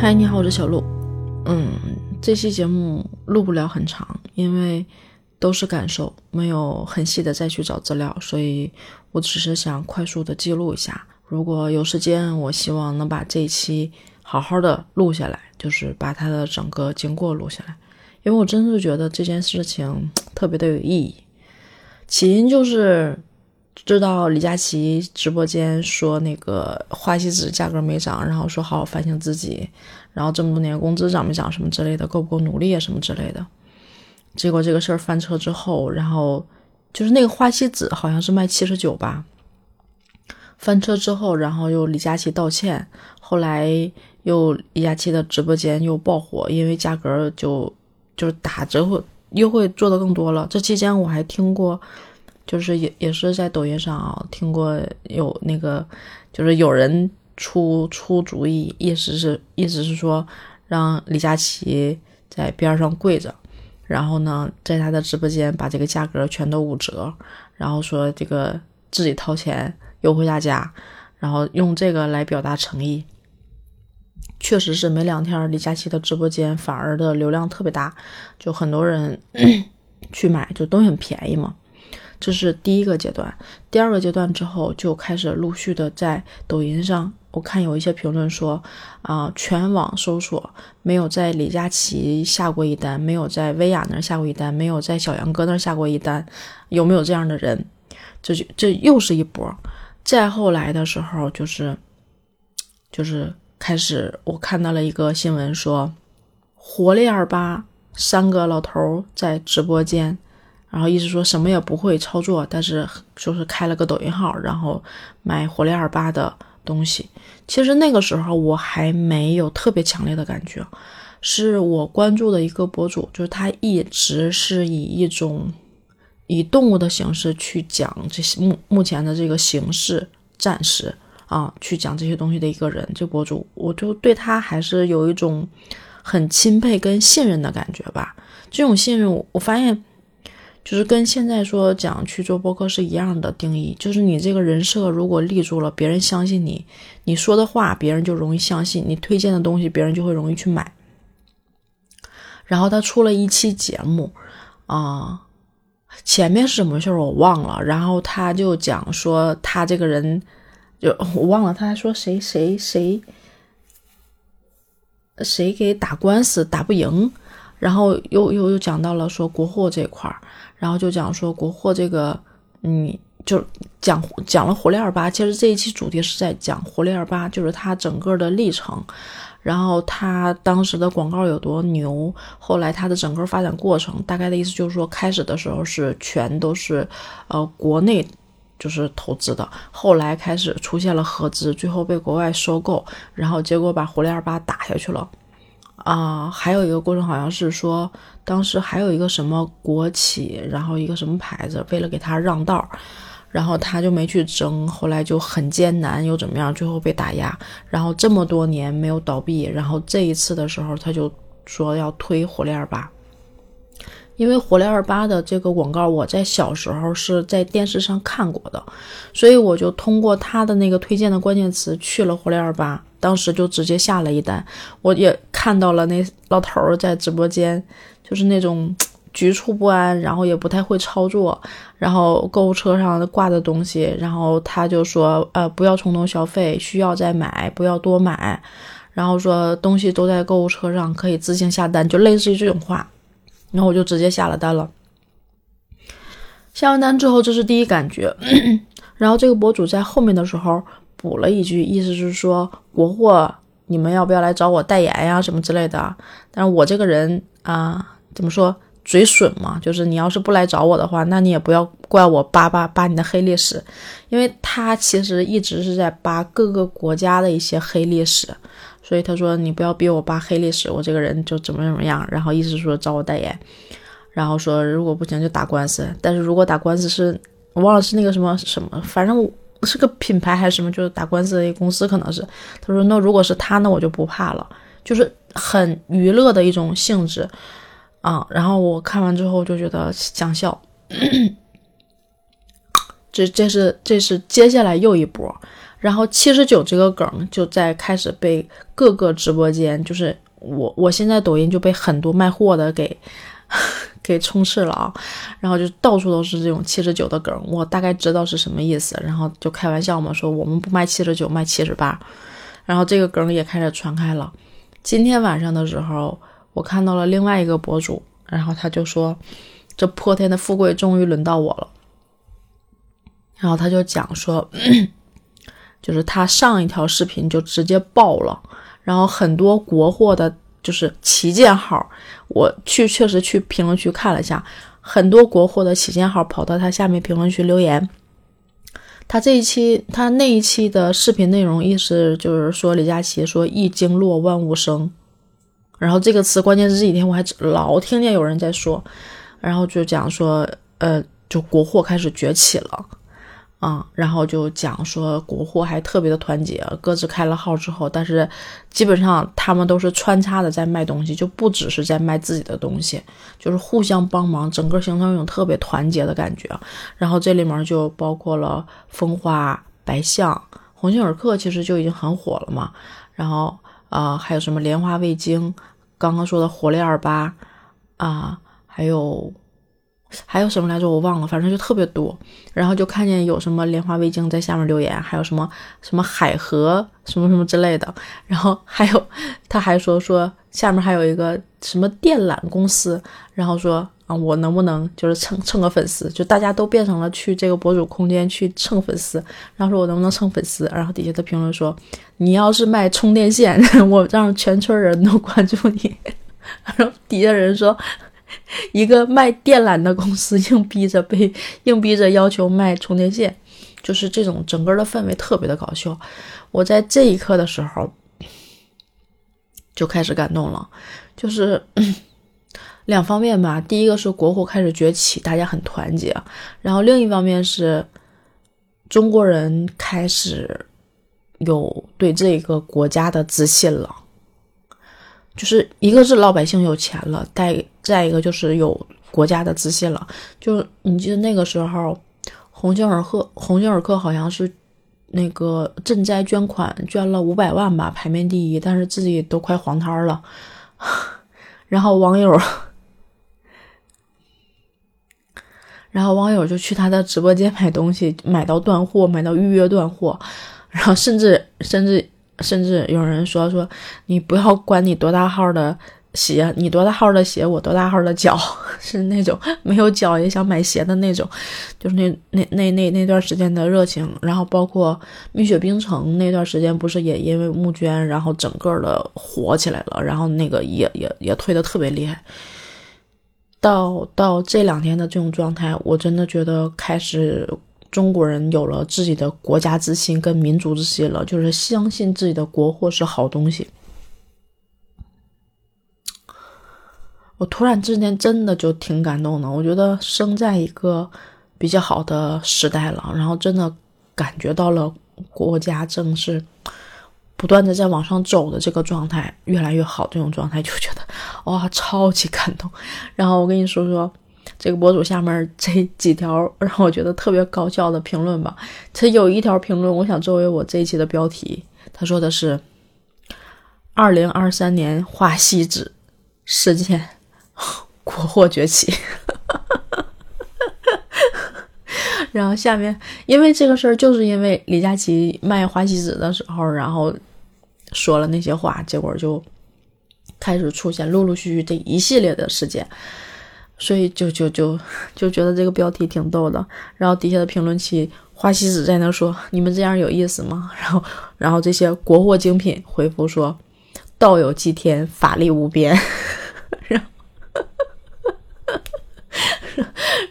嗨，你好，我是小鹿。嗯，这期节目录不了很长，因为都是感受，没有很细的再去找资料，所以我只是想快速的记录一下。如果有时间，我希望能把这一期好好的录下来，就是把它的整个经过录下来，因为我真的觉得这件事情特别的有意义。起因就是知道李佳琦直播间说那个花西子价格没涨，然后说好好反省自己，然后这么多年工资涨没涨什么之类的，够不够努力啊什么之类的。结果这个事儿翻车之后，然后就是那个花西子好像是卖七十九吧。翻车之后，然后又李佳琦道歉，后来又李佳琦的直播间又爆火，因为价格就就是打折会优惠做的更多了。这期间我还听过，就是也也是在抖音上啊听过有那个就是有人出出主意，意思是意思是说让李佳琦在边上跪着，然后呢在他的直播间把这个价格全都五折，然后说这个自己掏钱。优惠大家，然后用这个来表达诚意，确实是没两天，李佳琦的直播间反而的流量特别大，就很多人 去买，就都很便宜嘛。这是第一个阶段，第二个阶段之后就开始陆续的在抖音上，我看有一些评论说啊，全网搜索没有在李佳琦下过一单，没有在薇娅那儿下过一单，没有在小杨哥那儿下过一单，有没有这样的人？这就这又是一波。再后来的时候，就是，就是开始，我看到了一个新闻，说活力二八三个老头在直播间，然后意思说什么也不会操作，但是就是开了个抖音号，然后卖活力二八的东西。其实那个时候我还没有特别强烈的感觉，是我关注的一个博主，就是他一直是以一种。以动物的形式去讲这些目目前的这个形势暂时啊，去讲这些东西的一个人，这博主，我就对他还是有一种很钦佩跟信任的感觉吧。这种信任，我发现就是跟现在说讲去做播客是一样的定义，就是你这个人设如果立住了，别人相信你，你说的话别人就容易相信，你推荐的东西别人就会容易去买。然后他出了一期节目啊。前面是什么事儿我忘了，然后他就讲说他这个人，就我忘了，他还说谁谁谁谁给打官司打不赢，然后又又又讲到了说国货这块儿，然后就讲说国货这个，嗯，就讲讲了活力二八，其实这一期主题是在讲活力二八，就是它整个的历程。然后他当时的广告有多牛，后来他的整个发展过程，大概的意思就是说，开始的时候是全都是，呃，国内就是投资的，后来开始出现了合资，最后被国外收购，然后结果把活力二八打下去了，啊，还有一个过程好像是说，当时还有一个什么国企，然后一个什么牌子，为了给他让道。然后他就没去争，后来就很艰难，又怎么样？最后被打压，然后这么多年没有倒闭，然后这一次的时候，他就说要推火链吧，因为活力二八的这个广告，我在小时候是在电视上看过的，所以我就通过他的那个推荐的关键词去了活力二八，当时就直接下了一单，我也看到了那老头儿在直播间，就是那种。局促不安，然后也不太会操作，然后购物车上挂的东西，然后他就说，呃，不要冲动消费，需要再买，不要多买，然后说东西都在购物车上，可以自行下单，就类似于这种话，然后我就直接下了单了。下完单之后，这是第一感觉，然后这个博主在后面的时候补了一句，意思是说国货，你们要不要来找我代言呀，什么之类的？但是我这个人啊，怎么说？嘴损嘛，就是你要是不来找我的话，那你也不要怪我扒扒扒你的黑历史，因为他其实一直是在扒各个国家的一些黑历史，所以他说你不要逼我扒黑历史，我这个人就怎么怎么样，然后意思说找我代言，然后说如果不行就打官司，但是如果打官司是我忘了是那个什么什么，反正是个品牌还是什么，就是打官司的一个公司可能是，他说那如果是他那我就不怕了，就是很娱乐的一种性质。啊，然后我看完之后就觉得想笑，这这是这是接下来又一波，然后七十九这个梗就在开始被各个直播间，就是我我现在抖音就被很多卖货的给 给充斥了啊，然后就到处都是这种七十九的梗，我大概知道是什么意思，然后就开玩笑嘛，说我们不卖七十九，卖七十八，然后这个梗也开始传开了。今天晚上的时候，我看到了另外一个博主，然后他就说，这破天的富贵终于轮到我了。然后他就讲说，就是他上一条视频就直接爆了，然后很多国货的，就是旗舰号，我去确实去评论区看了一下，很多国货的旗舰号跑到他下面评论区留言。他这一期他那一期的视频内容意思就是说李佳琦说一经落万物生，然后这个词关键是这几天我还老听见有人在说，然后就讲说呃就国货开始崛起了。啊，然后就讲说国货还特别的团结，各自开了号之后，但是基本上他们都是穿插的在卖东西，就不只是在卖自己的东西，就是互相帮忙，整个形成一种特别团结的感觉。然后这里面就包括了蜂花、白象、鸿星尔克，其实就已经很火了嘛。然后啊，还有什么莲花味精，刚刚说的活力二八啊，还有。还有什么来着？我忘了，反正就特别多。然后就看见有什么莲花味精在下面留言，还有什么什么海河什么什么之类的。然后还有他还说说下面还有一个什么电缆公司，然后说啊我能不能就是蹭蹭个粉丝？就大家都变成了去这个博主空间去蹭粉丝，然后说我能不能蹭粉丝？然后底下的评论说你要是卖充电线，我让全村人都关注你。然后底下人说。一个卖电缆的公司硬逼着被硬逼着要求卖充电线，就是这种整个的氛围特别的搞笑。我在这一刻的时候就开始感动了，就是 两方面吧。第一个是国货开始崛起，大家很团结；然后另一方面是中国人开始有对这个国家的自信了。就是一个是老百姓有钱了，再再一个就是有国家的自信了。就你记得那个时候，鸿星尔克，鸿星尔克好像是那个赈灾捐款捐了五百万吧，排名第一，但是自己都快黄摊了。然后网友，然后网友就去他的直播间买东西，买到断货，买到预约断货，然后甚至甚至。甚至有人说说，你不要管你多大号的鞋，你多大号的鞋，我多大号的脚，是那种没有脚也想买鞋的那种，就是那那那那那段时间的热情。然后包括蜜雪冰城那段时间，不是也因为募捐，然后整个的火起来了，然后那个也也也推的特别厉害。到到这两天的这种状态，我真的觉得开始。中国人有了自己的国家自信跟民族自信了，就是相信自己的国货是好东西。我突然之间真的就挺感动的，我觉得生在一个比较好的时代了，然后真的感觉到了国家正是不断的在往上走的这个状态，越来越好这种状态，就觉得哇，超级感动。然后我跟你说说。这个博主下面这 几条让我觉得特别搞笑的评论吧，他有一条评论，我想作为我这一期的标题。他说的是：“二零二三年花锡纸事件，国货崛起。”然后下面，因为这个事儿，就是因为李佳琦卖花西子的时候，然后说了那些话，结果就开始出现陆陆续续这一系列的事件。所以就就就就觉得这个标题挺逗的，然后底下的评论区花西子在那说：“你们这样有意思吗？” 然后然后这些国货精品回复说：“道有祭天，法力无边。” 然后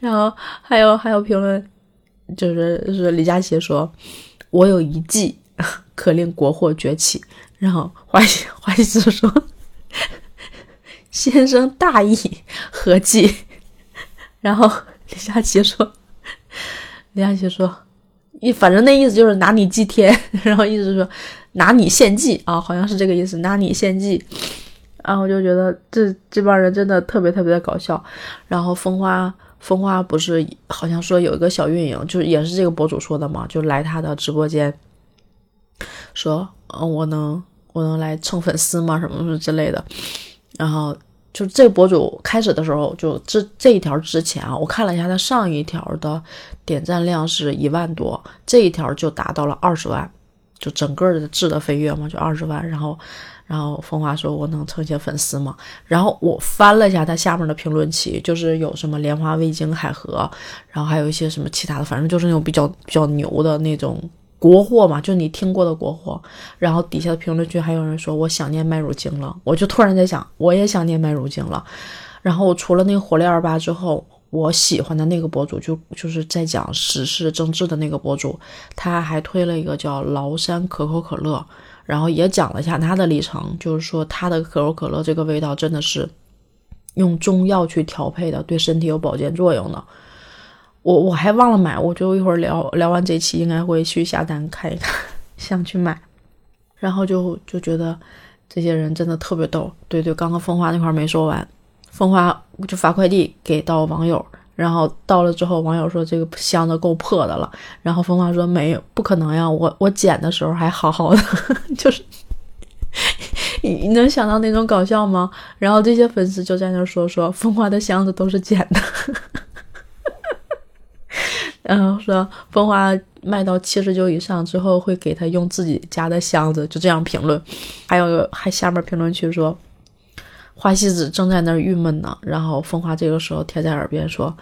然后还有还有评论，就是是李佳琦说：“我有一计可令国货崛起。”然后花西花西子说。先生大义何计？然后李佳琦说：“李佳琦说，一反正那意思就是拿你祭天，然后意思是说拿你献祭啊，好像是这个意思，拿你献祭。”然后我就觉得这这帮人真的特别特别的搞笑。然后风花风花不是好像说有一个小运营，就是也是这个博主说的嘛，就来他的直播间，说，嗯，我能我能来蹭粉丝吗？什么什么之类的。然后就这个博主开始的时候，就这这一条之前啊，我看了一下他上一条的点赞量是一万多，这一条就达到了二十万，就整个的质的飞跃嘛，就二十万。然后。然后风华说：“我能蹭些粉丝吗？”然后我翻了一下他下面的评论区，就是有什么莲花味精海河，然后还有一些什么其他的，反正就是那种比较比较牛的那种国货嘛，就你听过的国货。然后底下的评论区还有人说：“我想念麦乳精了。”我就突然在想，我也想念麦乳精了。然后除了那个火力二八之后，我喜欢的那个博主就就是在讲时事政治的那个博主，他还推了一个叫崂山可口可乐。然后也讲了一下他的历程，就是说他的可口可乐这个味道真的是用中药去调配的，对身体有保健作用的。我我还忘了买，我就一会儿聊聊完这期应该会去下单看一看，想去买。然后就就觉得这些人真的特别逗。对对，刚刚风花那块没说完，风花就发快递给到网友。然后到了之后，网友说这个箱子够破的了。然后风花说没有，不可能呀，我我捡的时候还好好的，就是 你能想到那种搞笑吗？然后这些粉丝就在那说说风花的箱子都是捡的，然后说风花卖到七十九以上之后会给他用自己家的箱子，就这样评论。还有还下面评论区说。花西子正在那儿郁闷呢，然后风花这个时候贴在耳边说：“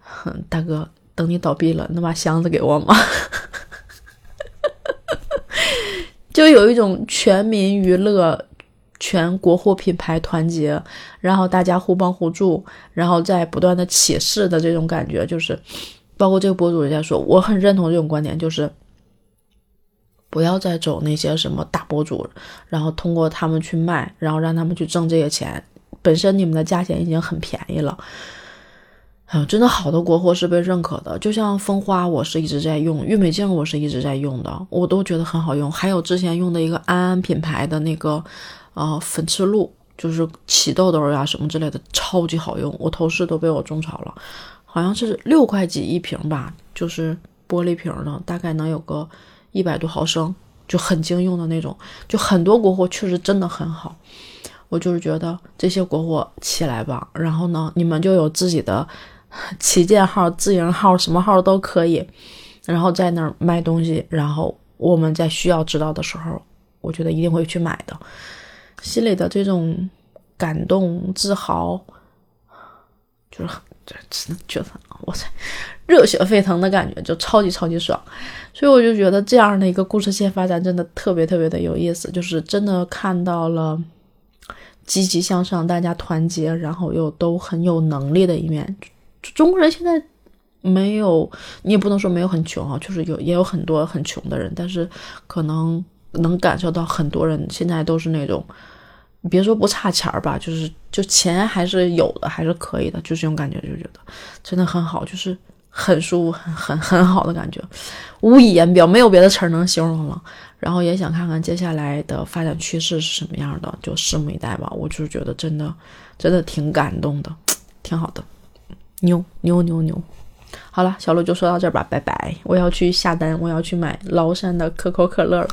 哼大哥，等你倒闭了，能把箱子给我吗？” 就有一种全民娱乐、全国货品牌团结，然后大家互帮互助，然后在不断的起势的这种感觉，就是包括这个博主也在说，我很认同这种观点，就是不要再走那些什么大博主，然后通过他们去卖，然后让他们去挣这些钱。本身你们的价钱已经很便宜了，嗯，真的好的国货是被认可的。就像蜂花，我是一直在用；郁美净，我是一直在用的，我都觉得很好用。还有之前用的一个安安品牌的那个，呃，粉刺露，就是起痘痘呀什么之类的，超级好用。我头饰都被我种草了，好像是六块几一瓶吧，就是玻璃瓶的，大概能有个一百多毫升，就很经用的那种。就很多国货确实真的很好。我就是觉得这些国货起来吧，然后呢，你们就有自己的 旗舰号、自营号，什么号都可以，然后在那儿卖东西，然后我们在需要知道的时候，我觉得一定会去买的，心里的这种感动、自豪，就是真的觉得哇塞，热血沸腾的感觉，就超级超级爽，所以我就觉得这样的一个故事线发展真的特别特别的有意思，就是真的看到了。积极向上，大家团结，然后又都很有能力的一面。中国人现在没有，你也不能说没有很穷啊，就是有也有很多很穷的人，但是可能能感受到很多人现在都是那种，别说不差钱儿吧，就是就钱还是有的，还是可以的，就是这种感觉，就觉得真的很好，就是很舒服，很很很好的感觉，无以言表，没有别的词儿能形容了。然后也想看看接下来的发展趋势是什么样的，就拭目以待吧。我就是觉得真的，真的挺感动的，挺好的，牛牛牛牛。好了，小鹿就说到这儿吧，拜拜。我要去下单，我要去买崂山的可口可乐了。